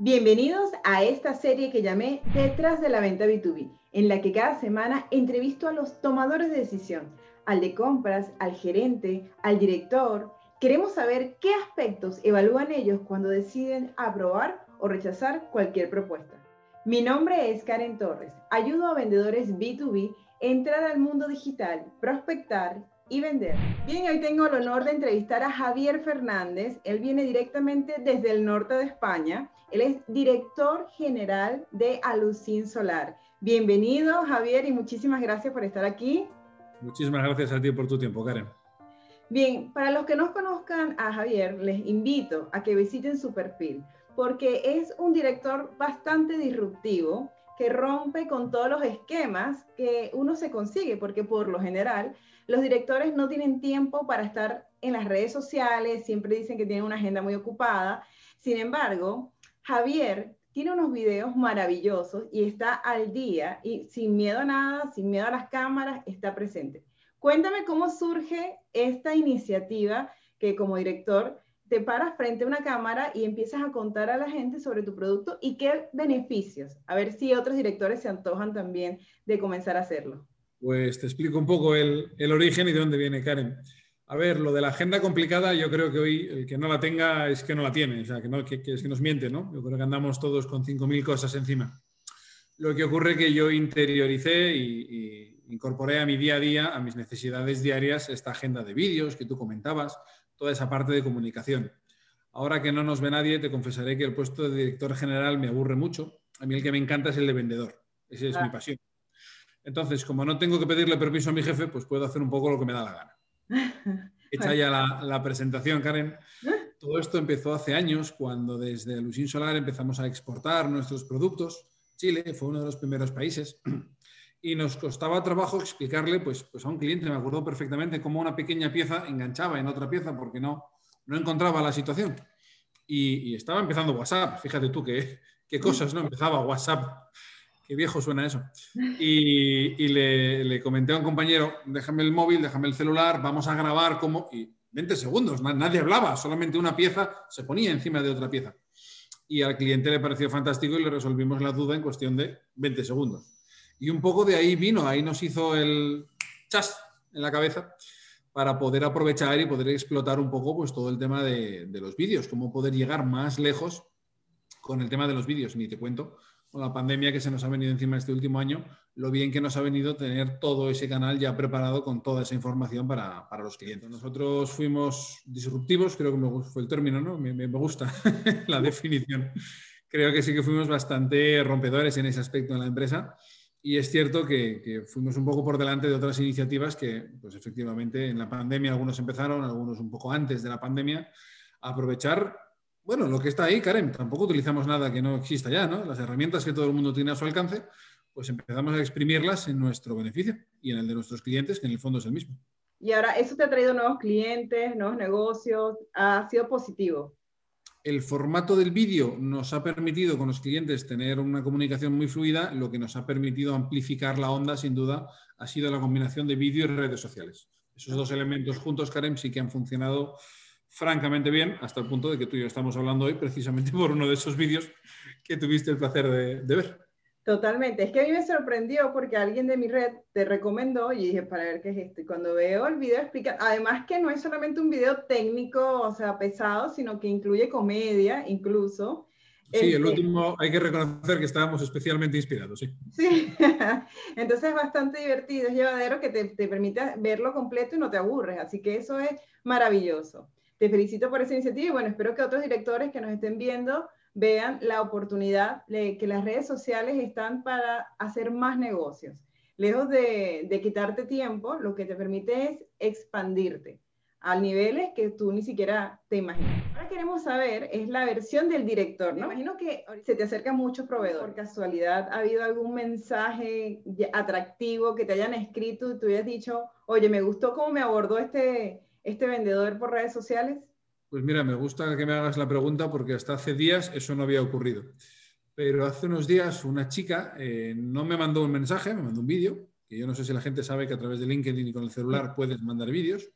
Bienvenidos a esta serie que llamé Detrás de la venta B2B, en la que cada semana entrevisto a los tomadores de decisión, al de compras, al gerente, al director. Queremos saber qué aspectos evalúan ellos cuando deciden aprobar o rechazar cualquier propuesta. Mi nombre es Karen Torres. Ayudo a vendedores B2B a entrar al mundo digital, prospectar y vender. Bien, hoy tengo el honor de entrevistar a Javier Fernández. Él viene directamente desde el norte de España. Él es director general de Alucin Solar. Bienvenido, Javier, y muchísimas gracias por estar aquí. Muchísimas gracias a ti por tu tiempo, Karen. Bien, para los que no conozcan a Javier, les invito a que visiten su perfil, porque es un director bastante disruptivo que rompe con todos los esquemas que uno se consigue, porque por lo general los directores no tienen tiempo para estar en las redes sociales, siempre dicen que tienen una agenda muy ocupada. Sin embargo, Javier tiene unos videos maravillosos y está al día y sin miedo a nada, sin miedo a las cámaras, está presente. Cuéntame cómo surge esta iniciativa que como director te paras frente a una cámara y empiezas a contar a la gente sobre tu producto y qué beneficios. A ver si otros directores se antojan también de comenzar a hacerlo. Pues te explico un poco el, origen y de dónde viene Karen. A ver, lo de la agenda complicada, yo creo que hoy el que no la tenga es que no la tiene, o sea, que, no, que, es que nos miente, ¿no? Yo creo que andamos todos con 5.000 cosas encima. Lo que ocurre que yo interioricé y, incorporé a mi día a día, a mis necesidades diarias, esta agenda de vídeos que tú comentabas, toda esa parte de comunicación. Ahora que no nos ve nadie, te confesaré que el puesto de director general me aburre mucho. A mí el que me encanta es el de vendedor. Esa es mi pasión. Entonces, como no tengo que pedirle permiso a mi jefe, pues puedo hacer un poco lo que me da la gana. Hecha ya la, presentación, Karen. Todo esto empezó hace años, cuando desde Lucín Solar empezamos a exportar nuestros productos. Chile fue uno de los primeros países. Y nos costaba trabajo explicarle pues, pues a un cliente, me acuerdo perfectamente, cómo una pequeña pieza enganchaba en otra pieza porque no, no encontraba la situación. Y, estaba empezando WhatsApp, fíjate tú qué, qué cosas, ¿no? Empezaba WhatsApp Qué viejo suena eso. Y, le, comenté a un compañero, déjame el móvil, déjame el celular, vamos a grabar como... Y 20 segundos, nadie hablaba, solamente una pieza se ponía encima de otra pieza. Y al cliente le pareció fantástico y le resolvimos la duda en cuestión de 20 segundos. Y un poco de ahí vino, ahí nos hizo el chas en la cabeza para poder aprovechar y poder explotar un poco pues, todo el tema de, de los vídeos, cómo poder llegar más lejos con el tema de los vídeos. Ni te cuento con la pandemia que se nos ha venido encima este último año, lo bien que nos ha venido tener todo ese canal ya preparado con toda esa información para, para los clientes. Nosotros fuimos disruptivos, creo que me, fue el término, ¿no? Me, me gusta la definición. Creo que sí que fuimos bastante rompedores en ese aspecto en la empresa. Y es cierto que, fuimos un poco por delante de otras iniciativas que, pues efectivamente, en la pandemia algunos empezaron, algunos un poco antes de la pandemia, a aprovechar bueno, lo que está ahí, Karen, tampoco utilizamos nada que no exista ya, ¿no? Las herramientas que todo el mundo tiene a su alcance, pues empezamos a exprimirlas en nuestro beneficio y en el de nuestros clientes, que en el fondo es el mismo. Y ahora, ¿eso te ha traído nuevos clientes, nuevos negocios? ¿Ha sido positivo? El formato del vídeo nos ha permitido con los clientes tener una comunicación muy fluida, lo que nos ha permitido amplificar la onda, sin duda, ha sido la combinación de vídeo y redes sociales. Esos dos elementos juntos, Karen, sí que han funcionado francamente bien, hasta el punto de que tú y yo estamos hablando hoy precisamente por uno de esos vídeos que tuviste el placer de, ver. Totalmente. Es que a mí me sorprendió porque alguien de mi red te recomendó y dije, para ver qué es esto. Y cuando veo el video explica, además que no es solamente un video técnico, o sea, pesado, sino que incluye comedia incluso. Sí, el este último hay que reconocer que estábamos especialmente inspirados, sí. Sí, entonces es bastante divertido, es llevadero que te, te permite verlo completo y no te aburres, así que eso es maravilloso. Te felicito por esa iniciativa y bueno, espero que otros directores que nos estén viendo vean la oportunidad de que las redes sociales están para hacer más negocios. Lejos de, quitarte tiempo, lo que te permite es expandirte a niveles que tú ni siquiera te imaginas. Ahora queremos saber es la versión del director, ¿no? Me imagino que se te acerca muchos proveedores. Por casualidad, ¿ha habido algún mensaje atractivo que te hayan escrito y tú hayas dicho, oye, me gustó cómo me abordó este, este vendedor por redes sociales? Pues mira, me gusta que me hagas la pregunta porque hasta hace días eso no había ocurrido. Pero hace unos días una chica eh, no me mandó un mensaje, me mandó un vídeo, que yo no sé si la gente sabe que a través de LinkedIn y con el celular puedes mandar vídeos.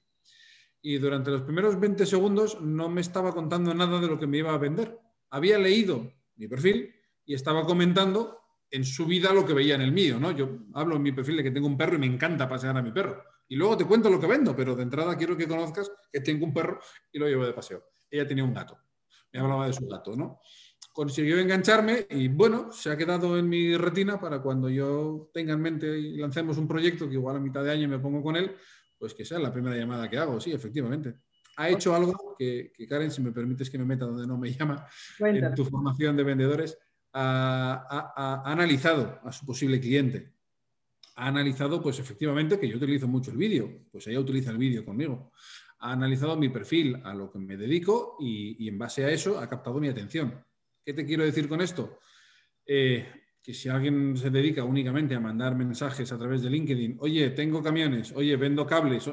Y durante los primeros 20 segundos no me estaba contando nada de lo que me iba a vender. Había leído mi perfil y estaba comentando en su vida lo que veía en el mío, ¿no? Yo hablo en mi perfil de que tengo un perro y me encanta pasear a mi perro. Y luego te cuento lo que vendo, pero de entrada quiero que conozcas que tengo un perro y lo llevo de paseo. Ella tenía un gato. Me hablaba de su gato, ¿no? Consiguió engancharme y bueno, se ha quedado en mi retina para cuando yo tenga en mente y lancemos un proyecto que igual a mitad de año me pongo con él, pues que sea la primera llamada que hago, sí, efectivamente. Ha hecho algo que, Karen, si me permites que me meta donde no me llama, en tu formación de vendedores, ha, analizado a su posible cliente. Ha analizado, pues efectivamente, que yo utilizo mucho el vídeo, pues ella utiliza el vídeo conmigo. Ha analizado mi perfil, a lo que me dedico y, en base a eso ha captado mi atención. ¿Qué te quiero decir con esto? Eh, que si alguien se dedica únicamente a mandar mensajes a través de LinkedIn, oye, tengo camiones, oye, vendo cables,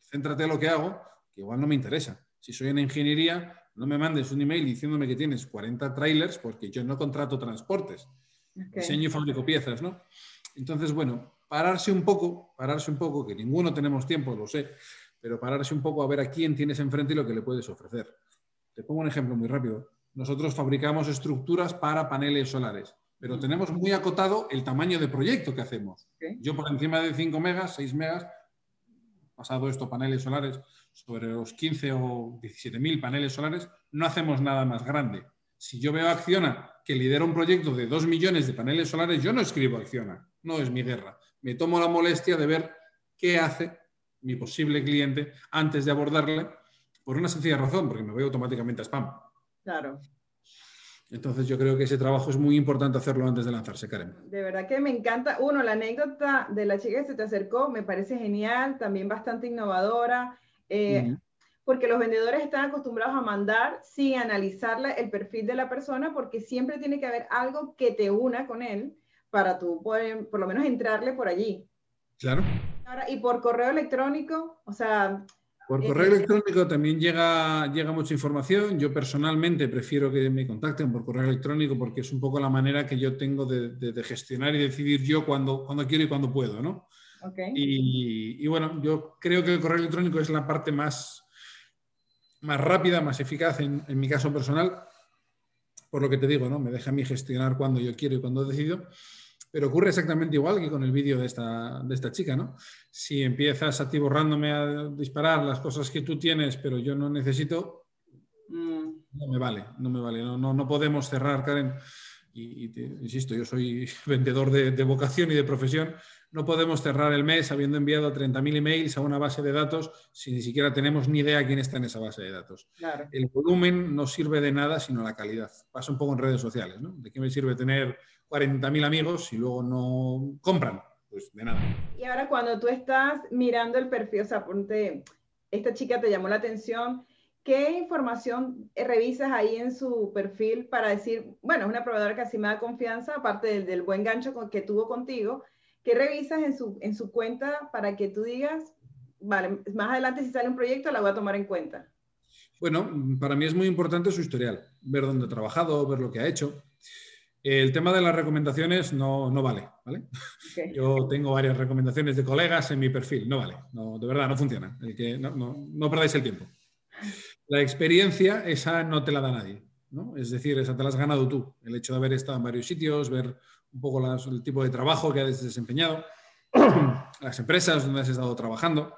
céntrate en lo que hago, que igual no me interesa. Si soy en ingeniería, no me mandes un email diciéndome que tienes 40 trailers porque yo no contrato transportes. Diseño y fabrico piezas, ¿no? Entonces, bueno, pararse un poco, pararse un poco, que ninguno tenemos tiempo, lo sé, pero pararse un poco a ver a quién tienes enfrente y lo que le puedes ofrecer. Te pongo un ejemplo muy rápido. Nosotros fabricamos estructuras para paneles solares, pero tenemos muy acotado el tamaño de proyecto que hacemos. Yo por encima de 5 megas, 6 megas, pasado esto, paneles solares, sobre los 15 o 17 mil paneles solares, no hacemos nada más grande. Si yo veo a Acciona que lidera un proyecto de 2 millones de paneles solares, yo no escribo Acciona, no es mi guerra. Me tomo la molestia de ver qué hace mi posible cliente antes de abordarle, por una sencilla razón, porque me voy automáticamente a spam. Claro. Entonces yo creo que ese trabajo es muy importante hacerlo antes de lanzarse, Karen. De verdad que me encanta. Uno, la anécdota de la chica que se te acercó me parece genial, también bastante innovadora. Eh, porque los vendedores están acostumbrados a mandar sin analizar el perfil de la persona, porque siempre tiene que haber algo que te una con él para tú poder, por lo menos entrarle por allí. Claro. Ahora, y por correo electrónico, o sea... Por eh, correo electrónico también llega, llega mucha información. Yo personalmente prefiero que me contacten por correo electrónico porque es un poco la manera que yo tengo de, de gestionar y decidir yo cuando, cuando quiero y cuando puedo, ¿no? Y, bueno, yo creo que el correo electrónico es la parte más, más rápida, más eficaz en, mi caso personal, por lo que te digo, ¿no? Me deja a mí gestionar cuando yo quiero y cuando decido. Pero ocurre exactamente igual que con el vídeo de esta, de esta chica, ¿no? Si empiezas a ti borrándome a disparar las cosas que tú tienes, pero yo no necesito, mm. no me vale, no me vale. No, no, no podemos cerrar, Karen. Y, insisto, yo soy vendedor de, de vocación y de profesión, no podemos cerrar el mes habiendo enviado 30.000 emails a una base de datos si ni siquiera tenemos ni idea quién está en esa base de datos. El volumen no sirve de nada sino la calidad. Pasa un poco en redes sociales, ¿no? ¿De qué me sirve tener 40.000 amigos si luego no compran? Pues de nada. Y ahora cuando tú estás mirando el perfil, o sea, ponte, esta chica te llamó la atención, ¿qué información revisas ahí en su perfil para decir, bueno, es una proveedora que así me da confianza, aparte del, del buen gancho que tuvo contigo? ¿Qué revisas en su, en su cuenta para que tú digas, vale, más adelante si sale un proyecto la voy a tomar en cuenta? Bueno, para mí es muy importante su historial, ver dónde ha trabajado, ver lo que ha hecho. El tema de las recomendaciones no, no vale, ¿vale? Yo tengo varias recomendaciones de colegas en mi perfil, no vale, no, de verdad no funciona, el que, no, perdáis el tiempo. La experiencia, esa no te la da nadie, ¿no? Es decir, esa te la has ganado tú, el hecho de haber estado en varios sitios, ver un poco el tipo de trabajo que has desempeñado, las empresas donde has estado trabajando.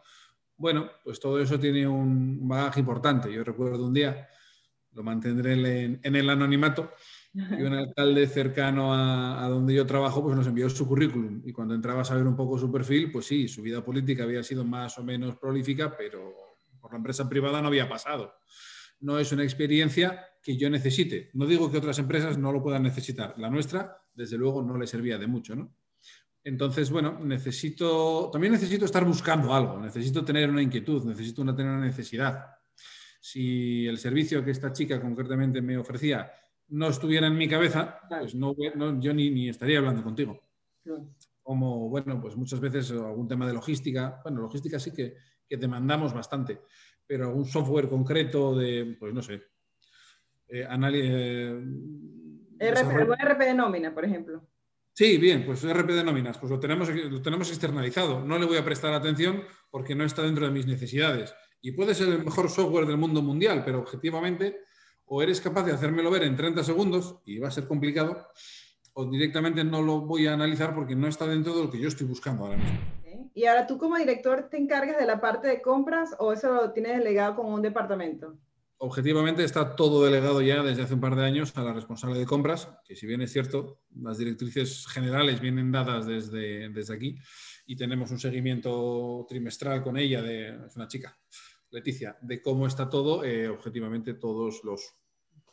Bueno, pues todo eso tiene un bagaje importante. Yo recuerdo un día, lo mantendré en, el anonimato, y un alcalde cercano a, donde yo trabajo pues nos envió su currículum y cuando entrabas a ver un poco su perfil, pues sí, su vida política había sido más o menos prolífica, pero por la empresa privada no había pasado. No es una experiencia que yo necesite. No digo que otras empresas no lo puedan necesitar. La nuestra desde luego no le servía de mucho, ¿no? Entonces, bueno, necesito, también necesito estar buscando algo, necesito tener una inquietud, necesito tener una necesidad. Si el servicio que esta chica concretamente me ofrecía no estuviera en mi cabeza, pues no, yo ni, estaría hablando contigo. Como, bueno, pues muchas veces algún tema de logística, bueno, logística sí que, demandamos bastante, pero algún software concreto de, pues no sé, eh, análisis... Eh, RP, de nómina, por ejemplo. Sí, bien, pues RP de nóminas, pues lo tenemos, lo tenemos externalizado. No le voy a prestar atención porque no está dentro de mis necesidades. Y puede ser el mejor software del mundo mundial, pero objetivamente O eres capaz de hacérmelo ver en 30 segundos y va a ser complicado, o directamente no lo voy a analizar porque no está dentro de lo que yo estoy buscando ahora mismo. Y ahora tú como director te encargas de la parte de compras o eso lo tienes delegado con un departamento? Objetivamente está todo delegado ya desde hace un par de años a la responsable de compras, que si bien es cierto, las directrices generales vienen dadas desde, desde aquí y tenemos un seguimiento trimestral con ella, de, es una chica, Leticia, de cómo está todo, eh, objetivamente todos los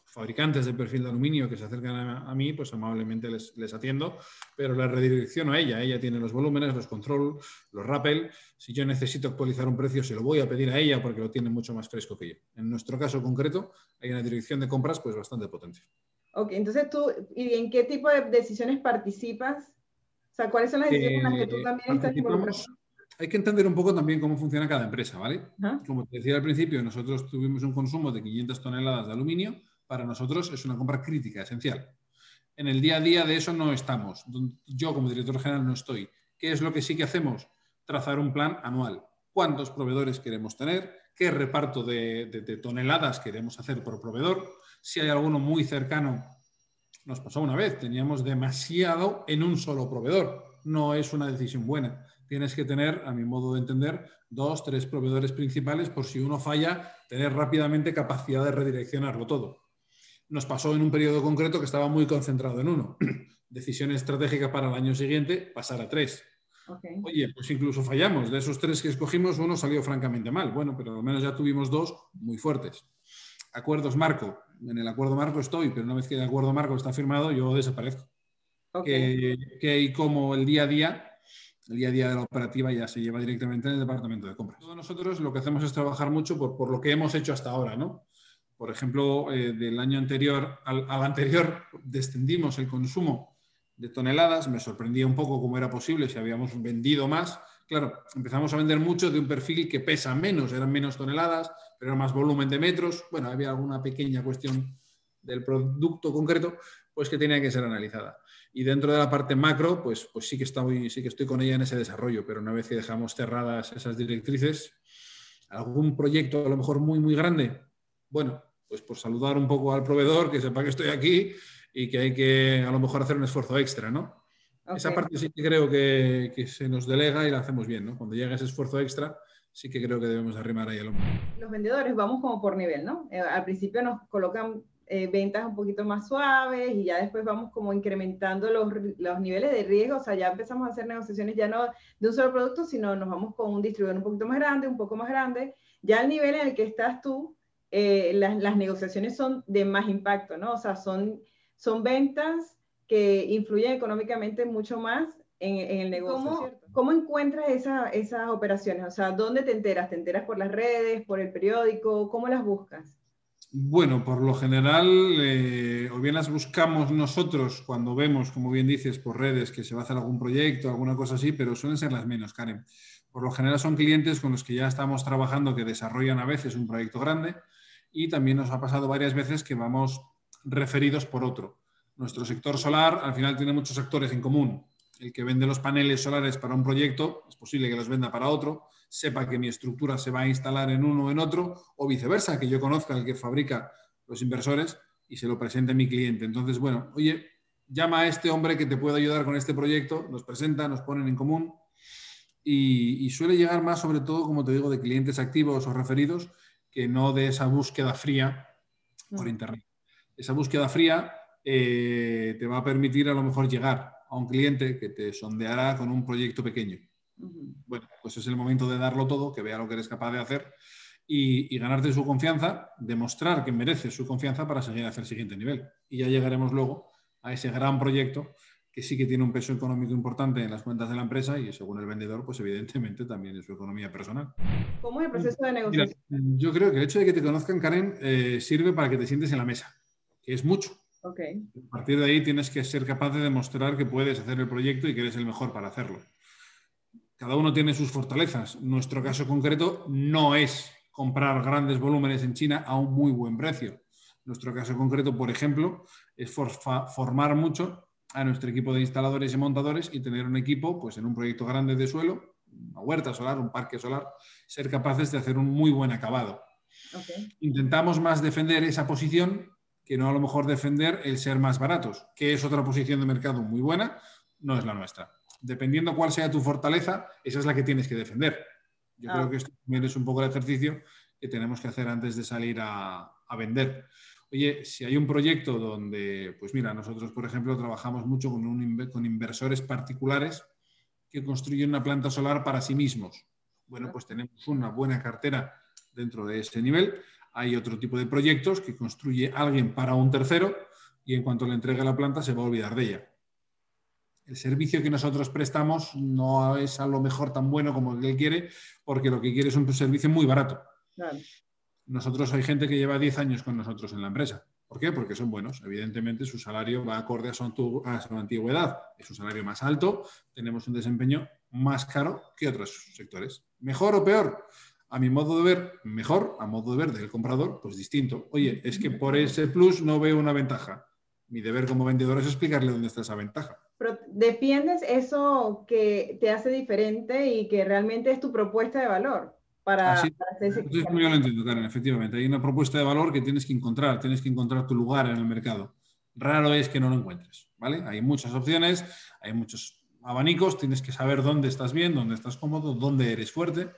fabricantes de perfil de aluminio que se acercan a, mí, pues amablemente les, les, atiendo, pero la redirecciono a ella. Ella tiene los volúmenes, los control, los rappel. Si yo necesito actualizar un precio, se lo voy a pedir a ella porque lo tiene mucho más fresco que yo. En nuestro caso concreto, hay una dirección de compras pues bastante potente. Ok, entonces tú, ¿y en qué tipo de decisiones participas? O sea, ¿cuáles son las decisiones en las que tú también estás involucrado? Hay que entender un poco también cómo funciona cada empresa, ¿vale? Como te decía al principio, nosotros tuvimos un consumo de 500 toneladas de aluminio para nosotros es una compra crítica, esencial. En el día a día de eso no estamos. Yo como director general no estoy. ¿Qué es lo que sí que hacemos? Trazar un plan anual. ¿Cuántos proveedores queremos tener? ¿Qué reparto de, toneladas queremos hacer por proveedor? Si hay alguno muy cercano, nos pasó una vez, teníamos demasiado en un solo proveedor. No es una decisión buena. Tienes que tener, a mi modo de entender, dos, tres proveedores principales por si uno falla, tener rápidamente capacidad de redireccionarlo todo nos pasó en un periodo concreto que estaba muy concentrado en uno. Decisión estratégica para el año siguiente, pasar a tres. Oye, pues incluso fallamos. De esos tres que escogimos, uno salió francamente mal. Bueno, pero al menos ya tuvimos dos muy fuertes. Acuerdos marco. En el acuerdo marco estoy, pero una vez que el acuerdo marco está firmado, yo desaparezco. Que, que como el día a día, el día a día de la operativa ya se lleva directamente en el departamento de compras. nosotros lo que hacemos es trabajar mucho por, por lo que hemos hecho hasta ahora, ¿no? Por ejemplo, eh, del año anterior al, anterior descendimos el consumo de toneladas. Me sorprendía un poco cómo era posible si habíamos vendido más. Claro, empezamos a vender mucho de un perfil que pesa menos, eran menos toneladas, pero era más volumen de metros. Bueno, había alguna pequeña cuestión del producto concreto, pues que tenía que ser analizada. Y dentro de la parte macro, pues, pues sí, que estoy, sí que estoy con ella en ese desarrollo, pero una vez que dejamos cerradas esas directrices, algún proyecto a lo mejor muy, muy grande, bueno, pues por saludar un poco al proveedor, que sepa que estoy aquí y que hay que a lo mejor hacer un esfuerzo extra, ¿no? Esa parte sí que creo que, se nos delega y la hacemos bien, ¿no? Cuando llega ese esfuerzo extra, sí que creo que debemos arrimar ahí al hombro. Los vendedores vamos como por nivel, ¿no? Eh, al principio nos colocan eh, ventas un poquito más suaves y ya después vamos como incrementando los, los, niveles de riesgo, o sea, ya empezamos a hacer negociaciones ya no de un solo producto, sino nos vamos con un distribuidor un poquito más grande, un poco más grande. Ya al nivel en el que estás tú, eh, las, negociaciones son de más impacto, ¿no? O sea, son, son ventas que influyen económicamente mucho más en, el negocio. ¿Cómo, ¿cómo encuentras esas operaciones? O sea, ¿dónde te enteras? ¿Te enteras por las redes, por el periódico? ¿Cómo las buscas? Bueno, por lo general, eh, o bien las buscamos nosotros cuando vemos, como bien dices, por redes que se va a hacer algún proyecto, alguna cosa así, pero suelen ser las menos, Karen. Por lo general son clientes con los que ya estamos trabajando que desarrollan a veces un proyecto grande y también nos ha pasado varias veces que vamos referidos por otro. Nuestro sector solar al final tiene muchos sectores en común. El que vende los paneles solares para un proyecto, es posible que los venda para otro, sepa que mi estructura se va a instalar en uno o en otro, o viceversa, que yo conozca al que fabrica los inversores y se lo presente a mi cliente. Entonces, bueno, oye, llama a este hombre que te puede ayudar con este proyecto, nos presenta, nos ponen en común y, y suele llegar más sobre todo, como te digo, de clientes activos o referidos que no de esa búsqueda fría por mm. Internet. Esa búsqueda fría eh, te va a permitir a lo mejor llegar a un cliente que te sondeará con un proyecto pequeño. Bueno, pues es el momento de darlo todo, que vea lo que eres capaz de hacer y, ganarte su confianza, demostrar que mereces su confianza para seguir hacia el siguiente nivel. Y ya llegaremos luego a ese gran proyecto que sí que tiene un peso económico importante en las cuentas de la empresa y según el vendedor, pues evidentemente también en su economía personal. ¿Cómo es el proceso de negociación? yo creo que el hecho de que te conozcan, Karen, eh, sirve para que te sientes en la mesa, que es mucho. Okay. A partir de ahí tienes que ser capaz de demostrar que puedes hacer el proyecto y que eres el mejor para hacerlo. Cada uno tiene sus fortalezas. Nuestro caso concreto no es comprar grandes volúmenes en China a un muy buen precio. Nuestro caso concreto, por ejemplo, es formar mucho a nuestro equipo de instaladores y montadores y tener un equipo pues, en un proyecto grande de suelo, una huerta solar, un parque solar, ser capaces de hacer un muy buen acabado. Intentamos más defender esa posición que no a lo mejor defender el ser más baratos, que es otra posición de mercado muy buena, no es la nuestra. Dependiendo cuál sea tu fortaleza, esa es la que tienes que defender. Yo creo ah. que esto también es un poco el ejercicio que tenemos que hacer antes de salir a, a vender. Oye, si hay un proyecto donde, pues mira, nosotros, por ejemplo, trabajamos mucho con, un, con inversores particulares que construyen una planta solar para sí mismos. Bueno, pues tenemos una buena cartera dentro de ese nivel. Hay otro tipo de proyectos que construye alguien para un tercero y en cuanto le entregue la planta se va a olvidar de ella. El servicio que nosotros prestamos no es a lo mejor tan bueno como él quiere, porque lo que quiere es un servicio muy barato. Nosotros hay gente que lleva 10 años con nosotros en la empresa. ¿Por qué? Porque son buenos. Evidentemente su salario va acorde a su, a su antigüedad. Es un salario más alto, tenemos un desempeño más caro que otros sectores. ¿Mejor o peor? A mi modo de ver, mejor. A modo de ver del comprador, pues distinto. Oye, es que por ese plus no veo una ventaja. Mi deber como vendedor es explicarle dónde está esa ventaja. Pero defiendes eso que te hace diferente y que realmente es tu propuesta de valor para, hacer ese... yo lo entiendo, Karen, efectivamente. Hay una propuesta de valor que tienes que encontrar, tienes que encontrar tu lugar en el mercado. Raro es que no lo encuentres, ¿vale? Hay muchas opciones, hay muchos abanicos, tienes que saber dónde estás bien, dónde estás cómodo, dónde eres fuerte.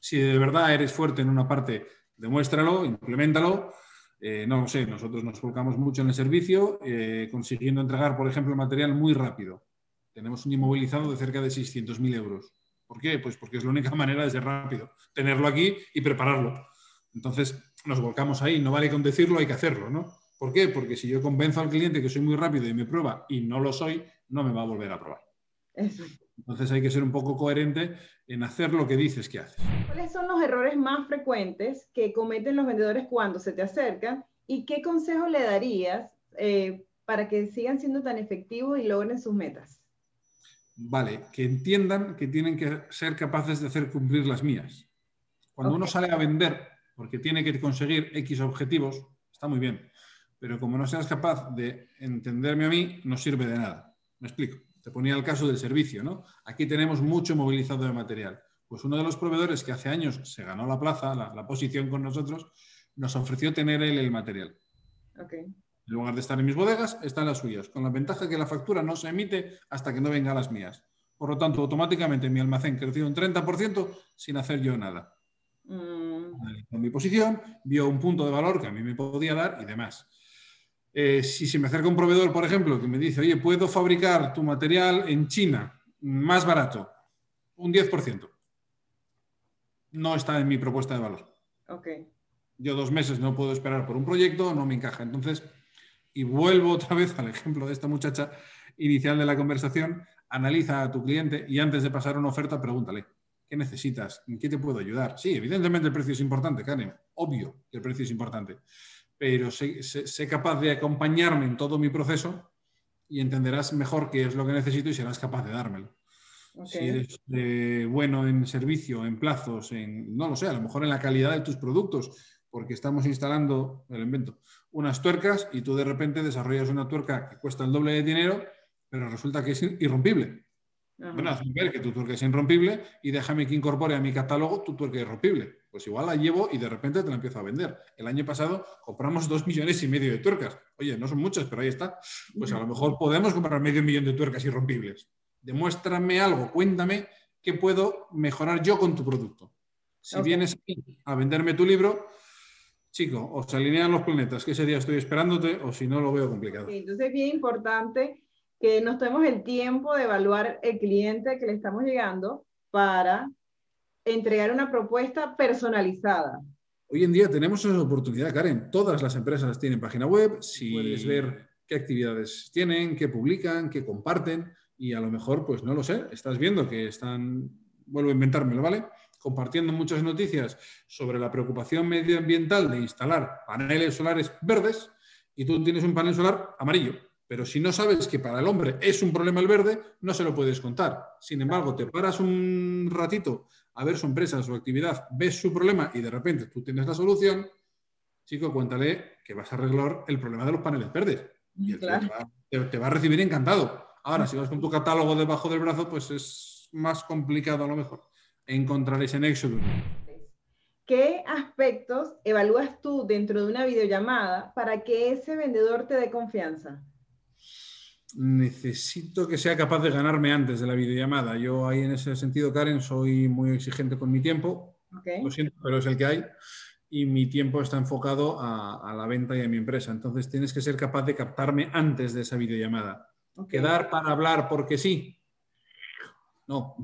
Si de verdad eres fuerte en una parte, demuéstralo, implementalo. Eh, no lo sé, nosotros nos colocamos mucho en el servicio, eh, consiguiendo entregar, por ejemplo, material muy rápido. Tenemos un inmovilizado de cerca de 600.000 euros. ¿Por qué? Pues porque es la única manera de ser rápido, tenerlo aquí y prepararlo. Entonces nos volcamos ahí, no vale con decirlo, hay que hacerlo, ¿no? ¿Por qué? Porque si yo convenzo al cliente que soy muy rápido y me prueba y no lo soy, no me va a volver a probar. Entonces hay que ser un poco coherente en hacer lo que dices que haces. ¿Cuáles son los errores más frecuentes que cometen los vendedores cuando se te acercan y qué consejo le darías eh, para que sigan siendo tan efectivos y logren sus metas? Vale, que entiendan que tienen que ser capaces de hacer cumplir las mías. Cuando uno sale a vender porque tiene que conseguir X objetivos, está muy bien, pero como no seas capaz de entenderme a mí, no sirve de nada. Me explico. Te ponía el caso del servicio, ¿no? Aquí tenemos mucho movilizado de material. Pues uno de los proveedores que hace años se ganó la plaza, la, posición con nosotros, nos ofreció tener él el material. Okay. En lugar de estar en mis bodegas, están las suyas, con la ventaja que la factura no se emite hasta que no venga a las mías. Por lo tanto, automáticamente mi almacén creció un 30% sin hacer yo nada. Mm. Con mi posición, vio un punto de valor que a mí me podía dar y demás. Eh, si se me acerca un proveedor, por ejemplo, que me dice, oye, puedo fabricar tu material en China más barato, un 10%, no está en mi propuesta de valor. Okay. Yo dos meses no puedo esperar por un proyecto, no me encaja. Entonces, y vuelvo otra vez al ejemplo de esta muchacha inicial de la conversación, analiza a tu cliente y antes de pasar una oferta, pregúntale, ¿qué necesitas? ¿En qué te puedo ayudar? Sí, evidentemente el precio es importante, Karen, obvio que el precio es importante, pero sé, capaz de acompañarme en todo mi proceso y entenderás mejor qué es lo que necesito y serás capaz de dármelo. Si eres eh, bueno en servicio, en plazos, en, no lo sé, a lo mejor en la calidad de tus productos, porque estamos instalando, el invento, unas tuercas y tú de repente desarrollas una tuerca que cuesta el doble de dinero, pero resulta que es irrompible. Bueno, hazme ver que tu tuerca es irrompible y déjame que incorpore a mi catálogo tu tuerca irrompible. Pues igual la llevo y de repente te la empiezo a vender. El año pasado compramos dos millones y medio de tuercas. Oye, no son muchas, pero ahí está. Pues a lo mejor podemos comprar medio millón de tuercas irrompibles. Demuéstrame algo, cuéntame qué puedo mejorar yo con tu producto. Si vienes aquí a venderme tu libro, chico, o se alinean los planetas, que ese día estoy esperándote, o si no, lo veo complicado. entonces es bien importante que nos tomemos el tiempo de evaluar el cliente que le estamos llegando para entregar una propuesta personalizada. Hoy en día tenemos esa oportunidad, Karen. Todas las empresas tienen página web, si puedes ver qué actividades tienen, qué publican, qué comparten, y a lo mejor, pues no lo sé, estás viendo que están, vuelvo a inventármelo, ¿vale? compartiendo muchas noticias sobre la preocupación medioambiental de instalar paneles solares verdes y tú tienes un panel solar amarillo. Pero si no sabes que para el hombre es un problema el verde, no se lo puedes contar. Sin embargo, te paras un ratito a ver su empresa, su actividad, ves su problema y de repente tú tienes la solución, chico, cuéntale que vas a arreglar el problema de los paneles verdes. Y te, va, te va a recibir encantado. Ahora, si vas con tu catálogo debajo del brazo, pues es más complicado a lo mejor encontrar ese nexo. ¿qué aspectos evalúas tú dentro de una videollamada para que ese vendedor te dé confianza? Necesito que sea capaz de ganarme antes de la videollamada. Yo ahí en ese sentido, Karen, soy muy exigente con mi tiempo. Lo siento, pero es el que hay. Y mi tiempo está enfocado a, la venta y a mi empresa. Entonces tienes que ser capaz de captarme antes de esa videollamada. Quedar para hablar porque sí. No,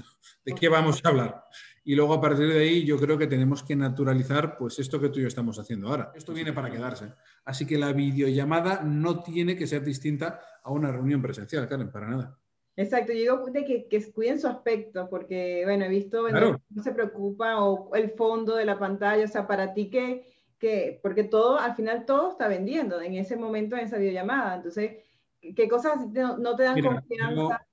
¿de qué vamos a hablar? Y luego a partir de ahí yo creo que tenemos que naturalizar pues esto que tú y yo estamos haciendo ahora. Esto viene para quedarse. Así que la videollamada no tiene que ser distinta a una reunión presencial, Karen, para nada. Exacto, yo digo de que, que cuiden su aspecto, porque, bueno, he visto, no se preocupa, o el fondo de la pantalla, o sea, para ti que, que, porque todo, al final todo está vendiendo en ese momento, en esa videollamada, entonces, ¿qué cosas no, te dan confianza?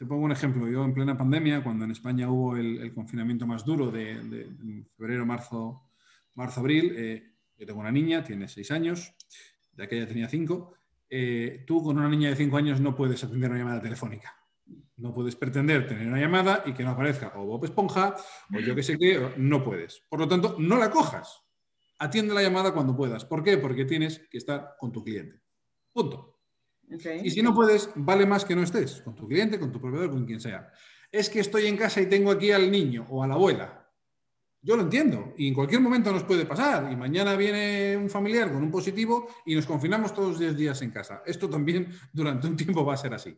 Te pongo un ejemplo. Yo en plena pandemia, cuando en España hubo el, confinamiento más duro de, febrero, marzo, marzo, abril, eh, yo tengo una niña, tiene seis años, de aquella tenía cinco. Eh, tú con una niña de cinco años no puedes atender una llamada telefónica. No puedes pretender tener una llamada y que no aparezca o Bob Esponja o yo qué sé qué, no puedes. Por lo tanto, no la cojas. Atiende la llamada cuando puedas. ¿Por qué? Porque tienes que estar con tu cliente. Punto. Y si no puedes, vale más que no estés con tu cliente, con tu proveedor, con quien sea. Es que estoy en casa y tengo aquí al niño o a la abuela. Yo lo entiendo y en cualquier momento nos puede pasar y mañana viene un familiar con un positivo y nos confinamos todos 10 días en casa. Esto también durante un tiempo va a ser así.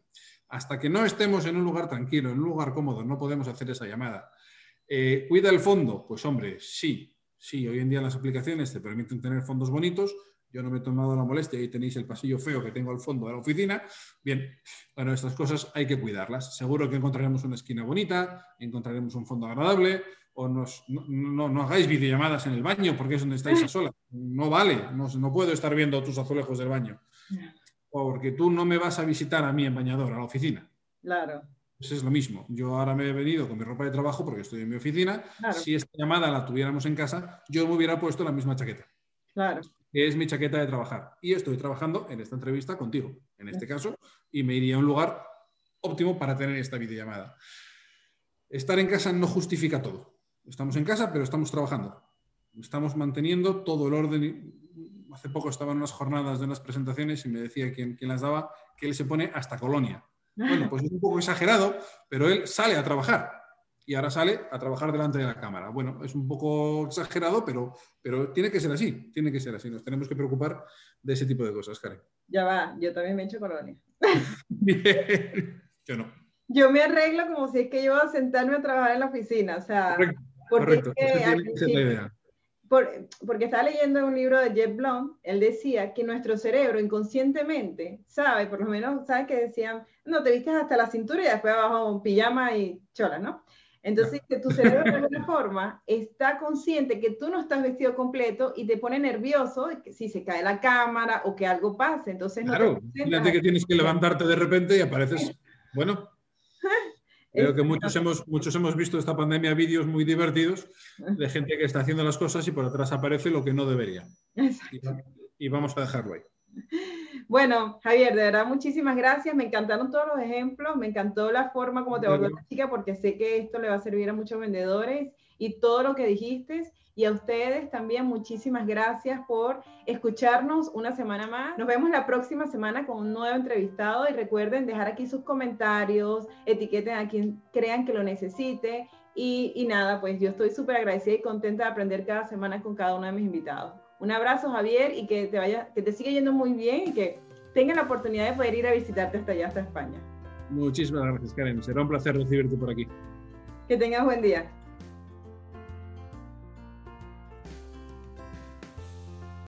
Hasta que no estemos en un lugar tranquilo, en un lugar cómodo, no podemos hacer esa llamada. Eh, ¿Cuida el fondo? Pues hombre, sí, sí, hoy en día las aplicaciones te permiten tener fondos bonitos, yo no me he tomado la molestia y tenéis el pasillo feo que tengo al fondo de la oficina. Bien, bueno, estas cosas hay que cuidarlas. Seguro que encontraremos una esquina bonita, encontraremos un fondo agradable, o nos, no, no, hagáis videollamadas en el baño porque es donde estáis a solas. No vale, no, no puedo estar viendo tus azulejos del baño. Porque tú no me vas a visitar a mí en bañador, a la oficina. Claro. Pues es lo mismo. Yo ahora me he venido con mi ropa de trabajo porque estoy en mi oficina. Si esta llamada la tuviéramos en casa, yo me hubiera puesto la misma chaqueta. Claro es mi chaqueta de trabajar. Y estoy trabajando en esta entrevista contigo, en este caso, y me iría a un lugar óptimo para tener esta videollamada. Estar en casa no justifica todo. Estamos en casa, pero estamos trabajando. Estamos manteniendo todo el orden. Hace poco estaba en unas jornadas de unas presentaciones y me decía quien, quien las daba que él se pone hasta colonia. Bueno, pues es un poco exagerado, pero él sale a trabajar y ahora sale a trabajar delante de la cámara. Bueno, es un poco exagerado, pero, pero tiene que ser así, tiene que ser así. Nos tenemos que preocupar de ese tipo de cosas, Karen. Ya va, yo también me he hecho colonia. yo no. Yo me arreglo como si es que yo a sentarme a trabajar en la oficina, o sea, porque, porque estaba leyendo un libro de Jeff Blum, él decía que nuestro cerebro inconscientemente sabe, por lo menos, sabe que decían, no, te vistes hasta la cintura y después abajo pijama y chola, ¿no? Entonces, que tu cerebro de alguna forma está consciente que tú no estás vestido completo y te pone nervioso si se cae la cámara o que algo pase. Entonces, claro, fíjate que tienes que levantarte de repente y apareces, bueno. Creo que muchos hemos, muchos hemos visto esta pandemia vídeos muy divertidos de gente que está haciendo las cosas y por atrás aparece lo que no debería. y vamos a dejarlo ahí. Bueno, Javier, de verdad, muchísimas gracias. Me encantaron todos los ejemplos. Me encantó la forma como te volvió la chica, porque sé que esto le va a servir a muchos vendedores y todo lo que dijiste. Y a ustedes también muchísimas gracias por escucharnos una semana más. Nos vemos la próxima semana con un nuevo entrevistado y recuerden dejar aquí sus comentarios, etiqueten a quien crean que lo necesite. Y, y nada, pues yo estoy súper agradecida y contenta de aprender cada semana con cada uno de mis invitados. Un abrazo, Javier, y que te vaya, que te siga yendo muy bien y que tengan la oportunidad de poder ir a visitarte hasta allá, hasta España. Muchísimas gracias, Karen. Será un placer recibirte por aquí. Que tengas buen día.